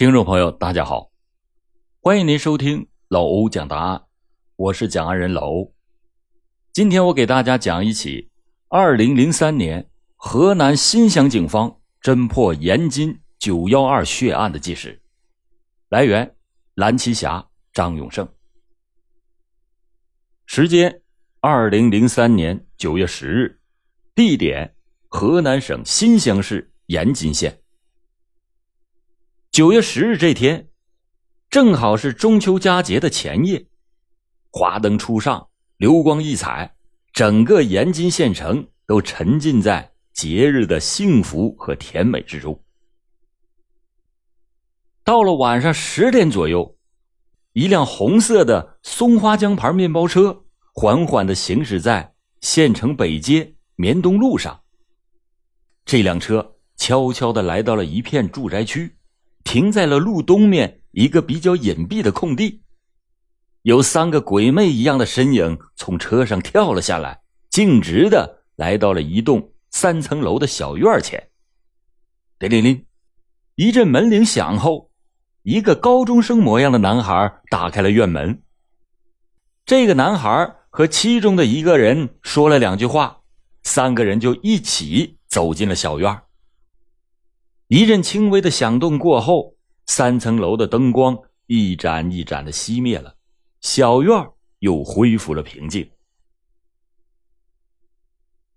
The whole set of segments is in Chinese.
听众朋友，大家好，欢迎您收听老欧讲答案，我是讲案人老欧。今天我给大家讲一起二零零三年河南新乡警方侦破延津九幺二血案的纪实。来源：蓝旗侠张永胜。时间：二零零三年九月十日。地点：河南省新乡市延津县。九月十日这天，正好是中秋佳节的前夜，华灯初上，流光溢彩，整个延津县城都沉浸在节日的幸福和甜美之中。到了晚上十点左右，一辆红色的松花江牌面包车缓缓的行驶在县城北街绵东路上。这辆车悄悄的来到了一片住宅区。停在了路东面一个比较隐蔽的空地，有三个鬼魅一样的身影从车上跳了下来，径直的来到了一栋三层楼的小院前。叮铃铃，一阵门铃响后，一个高中生模样的男孩打开了院门。这个男孩和其中的一个人说了两句话，三个人就一起走进了小院。一阵轻微的响动过后，三层楼的灯光一盏一盏的熄灭了，小院又恢复了平静。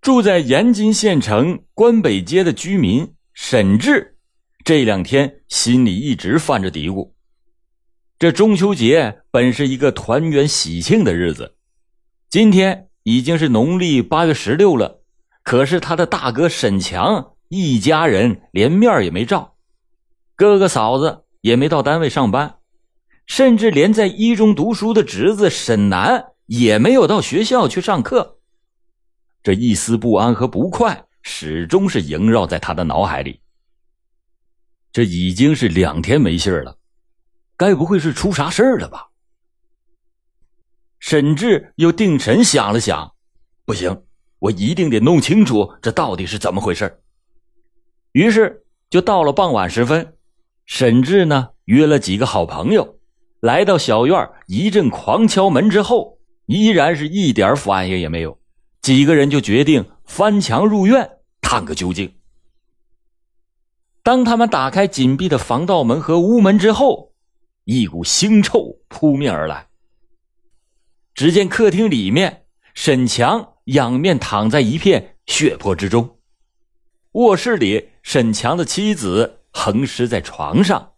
住在延津县城关北街的居民沈志，这两天心里一直犯着嘀咕：这中秋节本是一个团圆喜庆的日子，今天已经是农历八月十六了，可是他的大哥沈强。一家人连面也没照，哥哥嫂子也没到单位上班，甚至连在一中读书的侄子沈南也没有到学校去上课。这一丝不安和不快始终是萦绕在他的脑海里。这已经是两天没信了，该不会是出啥事儿了吧？沈志又定神想了想，不行，我一定得弄清楚这到底是怎么回事于是，就到了傍晚时分，沈志呢约了几个好朋友，来到小院一阵狂敲门之后，依然是一点反应也没有。几个人就决定翻墙入院探个究竟。当他们打开紧闭的防盗门和屋门之后，一股腥臭扑面而来。只见客厅里面，沈强仰面躺在一片血泊之中。卧室里，沈强的妻子横尸在床上，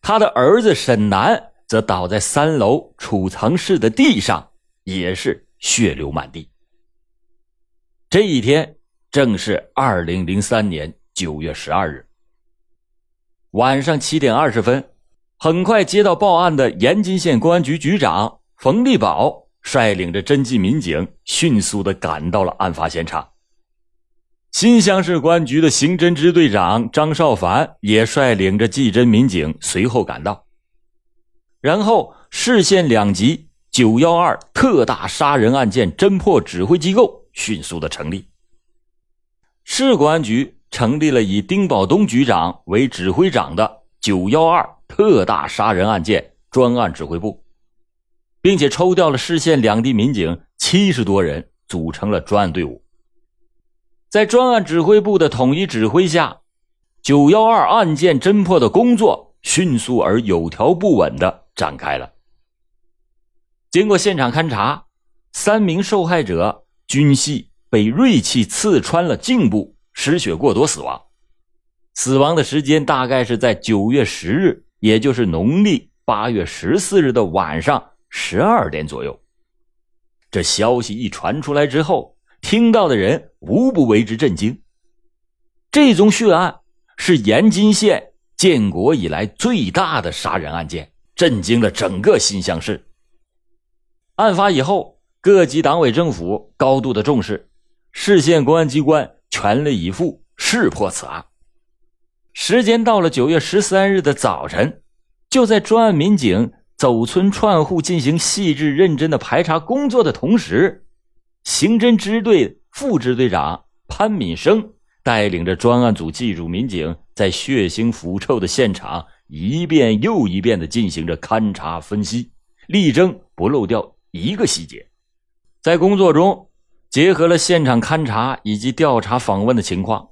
他的儿子沈南则倒在三楼储藏室的地上，也是血流满地。这一天正是二零零三年九月十二日晚上七点二十分，很快接到报案的延津县公安局局长冯立宝率领着侦缉民警迅速的赶到了案发现场。新乡市公安局的刑侦支队长张少凡也率领着技侦民警随后赶到，然后市县两级“九幺二”特大杀人案件侦破指挥机构迅速的成立。市公安局成立了以丁宝东局长为指挥长的“九幺二”特大杀人案件专案指挥部，并且抽调了市县两地民警七十多人，组成了专案队伍。在专案指挥部的统一指挥下，九幺二案件侦破的工作迅速而有条不紊的展开了。经过现场勘查，三名受害者均系被锐器刺穿了颈部，失血过多死亡。死亡的时间大概是在九月十日，也就是农历八月十四日的晚上十二点左右。这消息一传出来之后。听到的人无不为之震惊。这宗血案是延津县建国以来最大的杀人案件，震惊了整个新乡市。案发以后，各级党委政府高度的重视，市县公安机关全力以赴识破此案。时间到了九月十三日的早晨，就在专案民警走村串户进行细致认真的排查工作的同时。刑侦支队副支队长潘敏生带领着专案组技术民警，在血腥腐臭的现场一遍又一遍的进行着勘查分析，力争不漏掉一个细节。在工作中，结合了现场勘查以及调查访问的情况，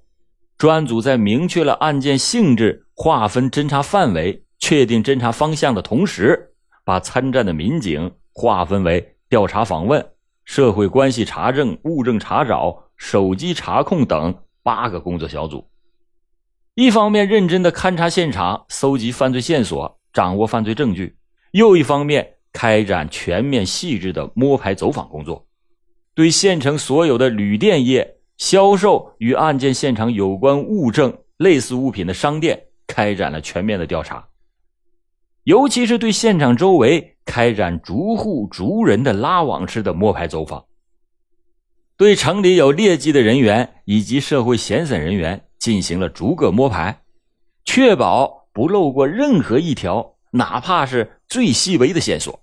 专案组在明确了案件性质、划分侦查范围、确定侦查方向的同时，把参战的民警划分为调查访问、社会关系查证、物证查找、手机查控等八个工作小组。一方面认真的勘察现场，搜集犯罪线索，掌握犯罪证据；又一方面。开展全面细致的摸排走访工作，对县城所有的旅店业、销售与案件现场有关物证、类似物品的商店开展了全面的调查，尤其是对现场周围开展逐户逐人的拉网式的摸排走访，对城里有劣迹的人员以及社会闲散人员进行了逐个摸排，确保不漏过任何一条，哪怕是最细微的线索。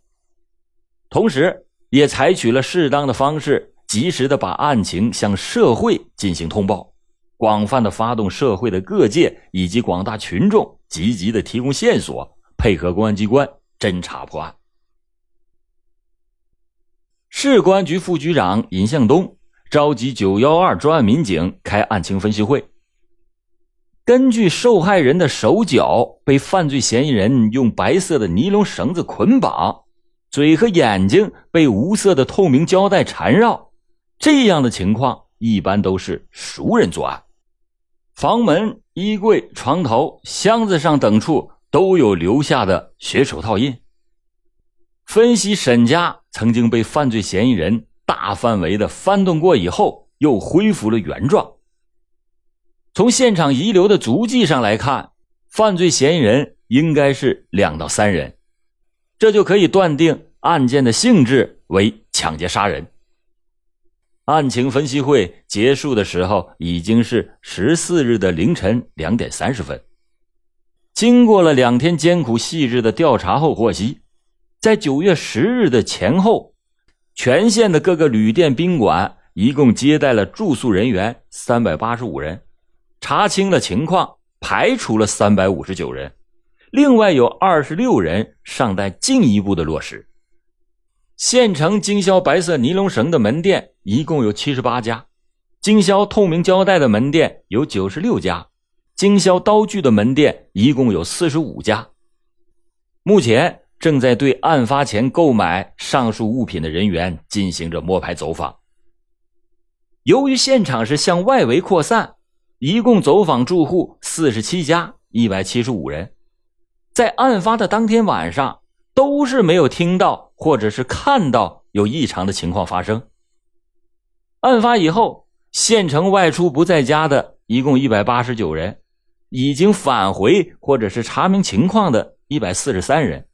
同时，也采取了适当的方式，及时的把案情向社会进行通报，广泛的发动社会的各界以及广大群众积极的提供线索，配合公安机关侦查破案。市公安局副局长尹向东召集九幺二专案民警开案情分析会。根据受害人的手脚被犯罪嫌疑人用白色的尼龙绳子捆绑。嘴和眼睛被无色的透明胶带缠绕，这样的情况一般都是熟人作案。房门、衣柜、床头、箱子上等处都有留下的血手套印。分析沈家曾经被犯罪嫌疑人大范围的翻动过以后，又恢复了原状。从现场遗留的足迹上来看，犯罪嫌疑人应该是两到三人。这就可以断定案件的性质为抢劫杀人。案情分析会结束的时候已经是十四日的凌晨两点三十分。经过了两天艰苦细致的调查后，获悉，在九月十日的前后，全县的各个旅店宾馆一共接待了住宿人员三百八十五人，查清了情况，排除了三百五十九人。另外有二十六人尚待进一步的落实。县城经销白色尼龙绳的门店一共有七十八家，经销透明胶带的门店有九十六家，经销刀具的门店一共有四十五家。目前正在对案发前购买上述物品的人员进行着摸排走访。由于现场是向外围扩散，一共走访住户四十七家，一百七十五人。在案发的当天晚上，都是没有听到或者是看到有异常的情况发生。案发以后，县城外出不在家的一共一百八十九人，已经返回或者是查明情况的一百四十三人，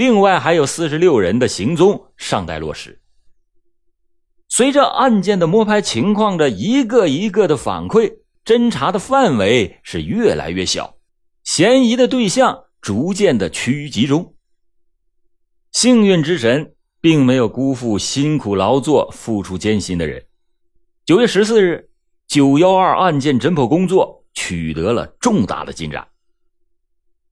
另外还有四十六人的行踪尚待落实。随着案件的摸排情况的一个一个的反馈，侦查的范围是越来越小，嫌疑的对象。逐渐的趋于集中。幸运之神并没有辜负辛苦劳作、付出艰辛的人。九月十四日，九幺二案件侦破工作取得了重大的进展。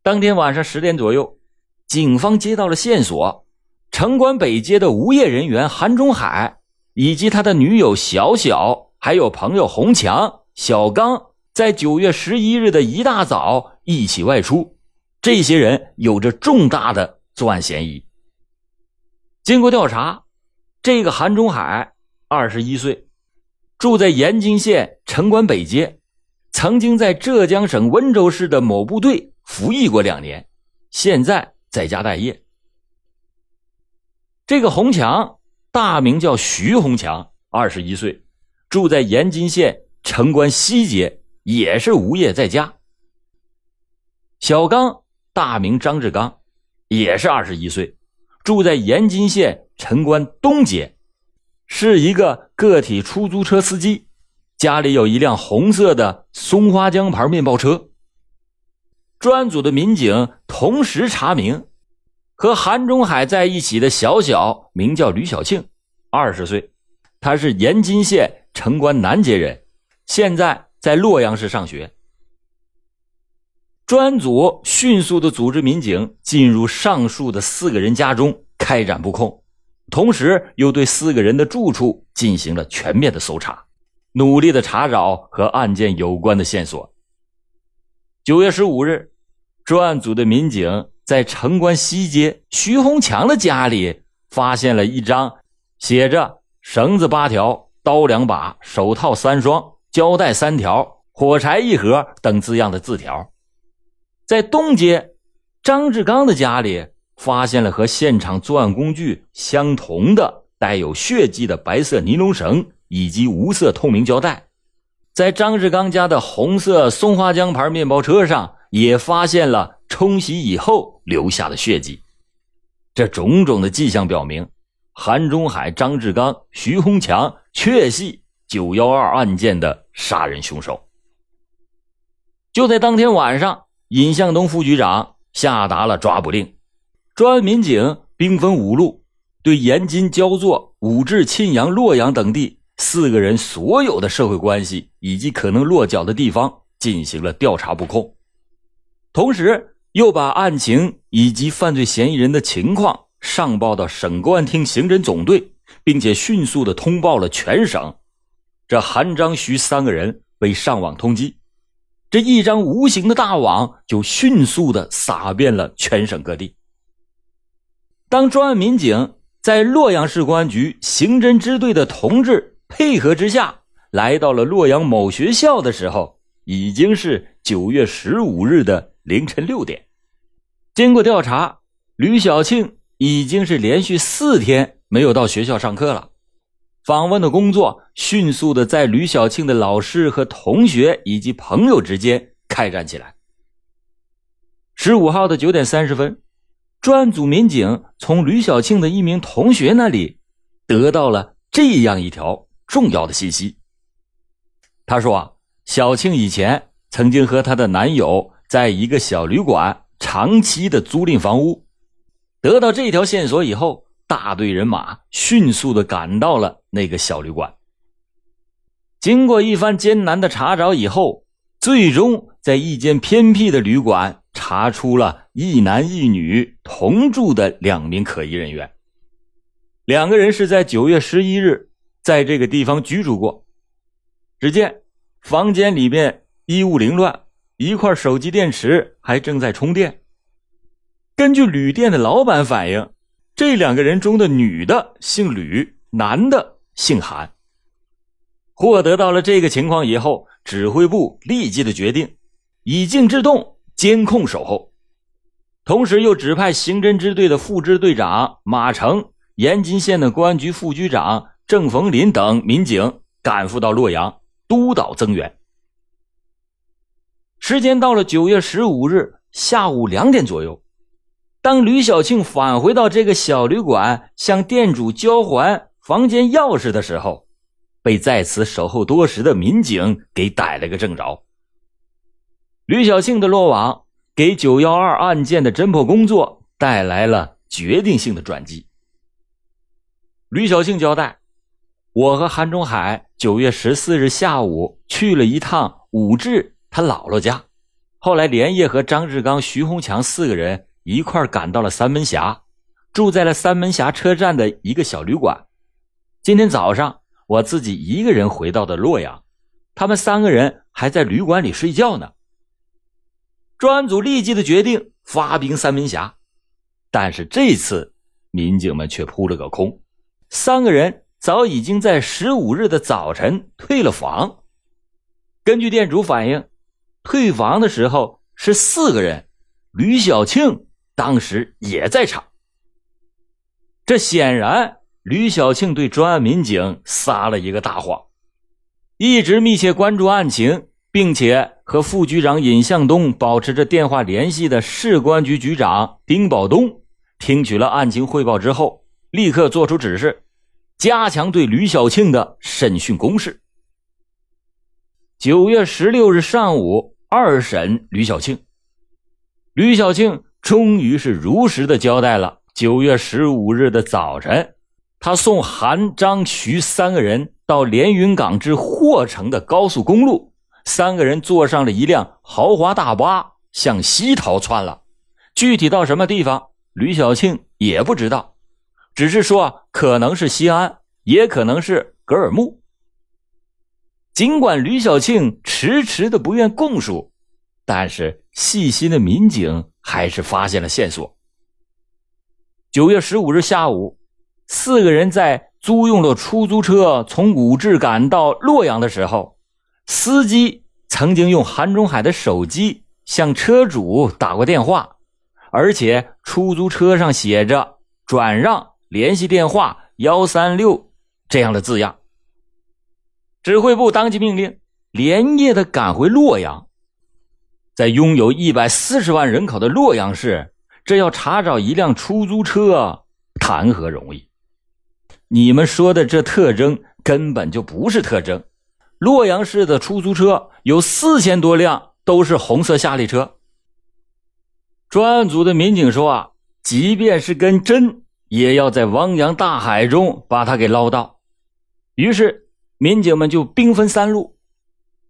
当天晚上十点左右，警方接到了线索：城关北街的无业人员韩中海以及他的女友小小，还有朋友洪强、小刚，在九月十一日的一大早一起外出。这些人有着重大的作案嫌疑。经过调查，这个韩中海二十一岁，住在延津县城关北街，曾经在浙江省温州市的某部队服役过两年，现在在家待业。这个洪强，大名叫徐洪强，二十一岁，住在延津县城关西街，也是无业在家。小刚。大名张志刚，也是二十一岁，住在延津县城关东街，是一个个体出租车司机，家里有一辆红色的松花江牌面包车。专组的民警同时查明，和韩中海在一起的小小名叫吕小庆，二十岁，他是延津县城关南街人，现在在洛阳市上学。专组迅速的组织民警进入上述的四个人家中开展布控，同时又对四个人的住处进行了全面的搜查，努力的查找和案件有关的线索。九月十五日，专案组的民警在城关西街徐洪强的家里发现了一张写着“绳子八条、刀两把、手套三双、胶带三条、火柴一盒”等字样的字条。在东街，张志刚的家里发现了和现场作案工具相同的带有血迹的白色尼龙绳以及无色透明胶带。在张志刚家的红色松花江牌面包车上，也发现了冲洗以后留下的血迹。这种种的迹象表明，韩中海、张志刚、徐洪强确系九幺二案件的杀人凶手。就在当天晚上。尹向东副局长下达了抓捕令，专案民警兵分五路，对延津、焦作、武陟、沁阳、洛阳等地四个人所有的社会关系以及可能落脚的地方进行了调查布控，同时又把案情以及犯罪嫌疑人的情况上报到省公安厅刑侦总队，并且迅速的通报了全省。这韩、张、徐三个人被上网通缉。这一张无形的大网就迅速的撒遍了全省各地。当专案民警在洛阳市公安局刑侦支队的同志配合之下，来到了洛阳某学校的时候，已经是九月十五日的凌晨六点。经过调查，吕小庆已经是连续四天没有到学校上课了。访问的工作迅速的在吕小庆的老师和同学以及朋友之间开展起来。十五号的九点三十分，专案组民警从吕小庆的一名同学那里得到了这样一条重要的信息。他说：“啊小庆以前曾经和她的男友在一个小旅馆长期的租赁房屋。”得到这条线索以后。大队人马迅速的赶到了那个小旅馆。经过一番艰难的查找以后，最终在一间偏僻的旅馆查出了一男一女同住的两名可疑人员。两个人是在九月十一日在这个地方居住过。只见房间里面衣物凌乱，一块手机电池还正在充电。根据旅店的老板反映。这两个人中的女的姓吕，男的姓韩。获得到了这个情况以后，指挥部立即的决定以静制动，监控守候，同时又指派刑侦支队的副支队长马成、延津县的公安局副局长郑逢林等民警赶赴到洛阳督导增援。时间到了九月十五日下午两点左右。当吕小庆返回到这个小旅馆，向店主交还房间钥匙的时候，被在此守候多时的民警给逮了个正着。吕小庆的落网，给九幺二案件的侦破工作带来了决定性的转机。吕小庆交代：“我和韩中海九月十四日下午去了一趟武志他姥姥家，后来连夜和张志刚、徐洪强四个人。”一块赶到了三门峡，住在了三门峡车站的一个小旅馆。今天早上我自己一个人回到的洛阳，他们三个人还在旅馆里睡觉呢。专案组立即的决定发兵三门峡，但是这次民警们却扑了个空，三个人早已经在十五日的早晨退了房。根据店主反映，退房的时候是四个人，吕小庆。当时也在场，这显然吕小庆对专案民警撒了一个大谎。一直密切关注案情，并且和副局长尹向东保持着电话联系的市公安局局长丁宝东，听取了案情汇报之后，立刻作出指示，加强对吕小庆的审讯攻势。九月十六日上午二审吕小庆，吕小庆。终于是如实的交代了。九月十五日的早晨，他送韩、张、徐三个人到连云港至霍城的高速公路，三个人坐上了一辆豪华大巴，向西逃窜了。具体到什么地方，吕小庆也不知道，只是说可能是西安，也可能是格尔木。尽管吕小庆迟迟的不愿供述，但是细心的民警还是发现了线索。九月十五日下午，四个人在租用了出租车从武治赶到洛阳的时候，司机曾经用韩中海的手机向车主打过电话。而且出租车上写着“转让联系电话幺三六”这样的字样。指挥部当即命令连夜的赶回洛阳。在拥有一百四十万人口的洛阳市，这要查找一辆出租车，谈何容易？你们说的这特征根本就不是特征。洛阳市的出租车有四千多辆，都是红色夏利车。专案组的民警说：“啊，即便是跟真，也要在汪洋大海中把他给捞到。”于是，民警们就兵分三路，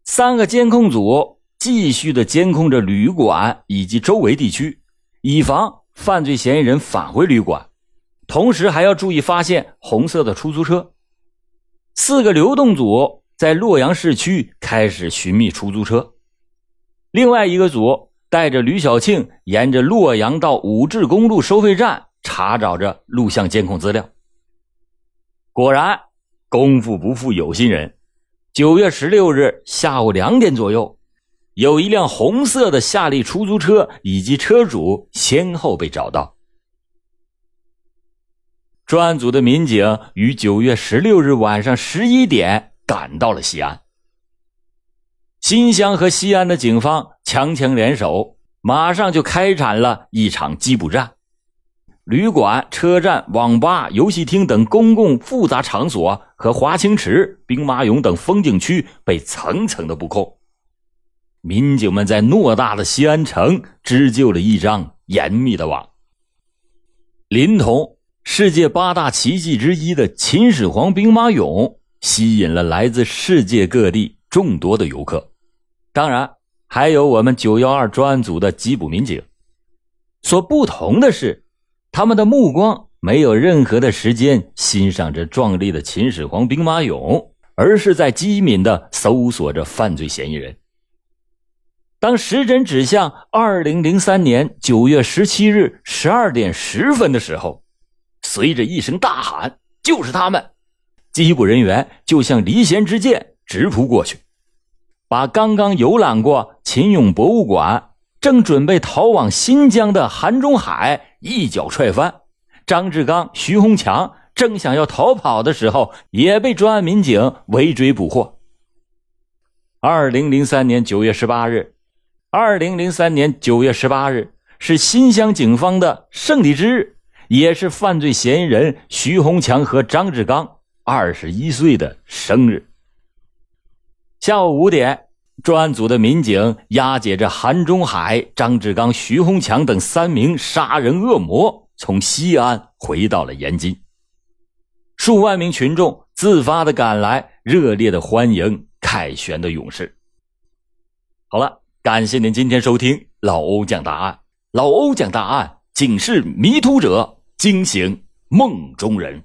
三个监控组继续的监控着旅馆以及周围地区，以防犯罪嫌疑人返回旅馆，同时还要注意发现红色的出租车。四个流动组在洛阳市区开始寻觅出租车，另外一个组。带着吕小庆沿着洛阳到武治公路收费站查找着录像监控资料。果然，功夫不负有心人。九月十六日下午两点左右，有一辆红色的夏利出租车以及车主先后被找到。专案组的民警于九月十六日晚上十一点赶到了西安。新乡和西安的警方强强联手，马上就开展了一场缉捕战。旅馆、车站、网吧、游戏厅等公共复杂场所和华清池、兵马俑等风景区被层层的布控。民警们在偌大的西安城织就了一张严密的网。临潼，世界八大奇迹之一的秦始皇兵马俑，吸引了来自世界各地。众多的游客，当然还有我们九幺二专案组的缉捕民警。所不同的是，他们的目光没有任何的时间欣赏着壮丽的秦始皇兵马俑，而是在机敏的搜索着犯罪嫌疑人。当时针指向二零零三年九月十七日十二点十分的时候，随着一声大喊：“就是他们！”缉捕人员就像离弦之箭。直扑过去，把刚刚游览过秦俑博物馆、正准备逃往新疆的韩中海一脚踹翻。张志刚、徐洪强正想要逃跑的时候，也被专案民警围追捕获。二零零三年九月十八日，二零零三年九月十八日是新乡警方的胜利之日，也是犯罪嫌疑人徐洪强和张志刚二十一岁的生日。下午五点，专案组的民警押解着韩中海、张志刚、徐洪强等三名杀人恶魔，从西安回到了延津。数万名群众自发的赶来，热烈的欢迎凯旋的勇士。好了，感谢您今天收听老欧讲大案。老欧讲大案，警示迷途者，惊醒梦中人。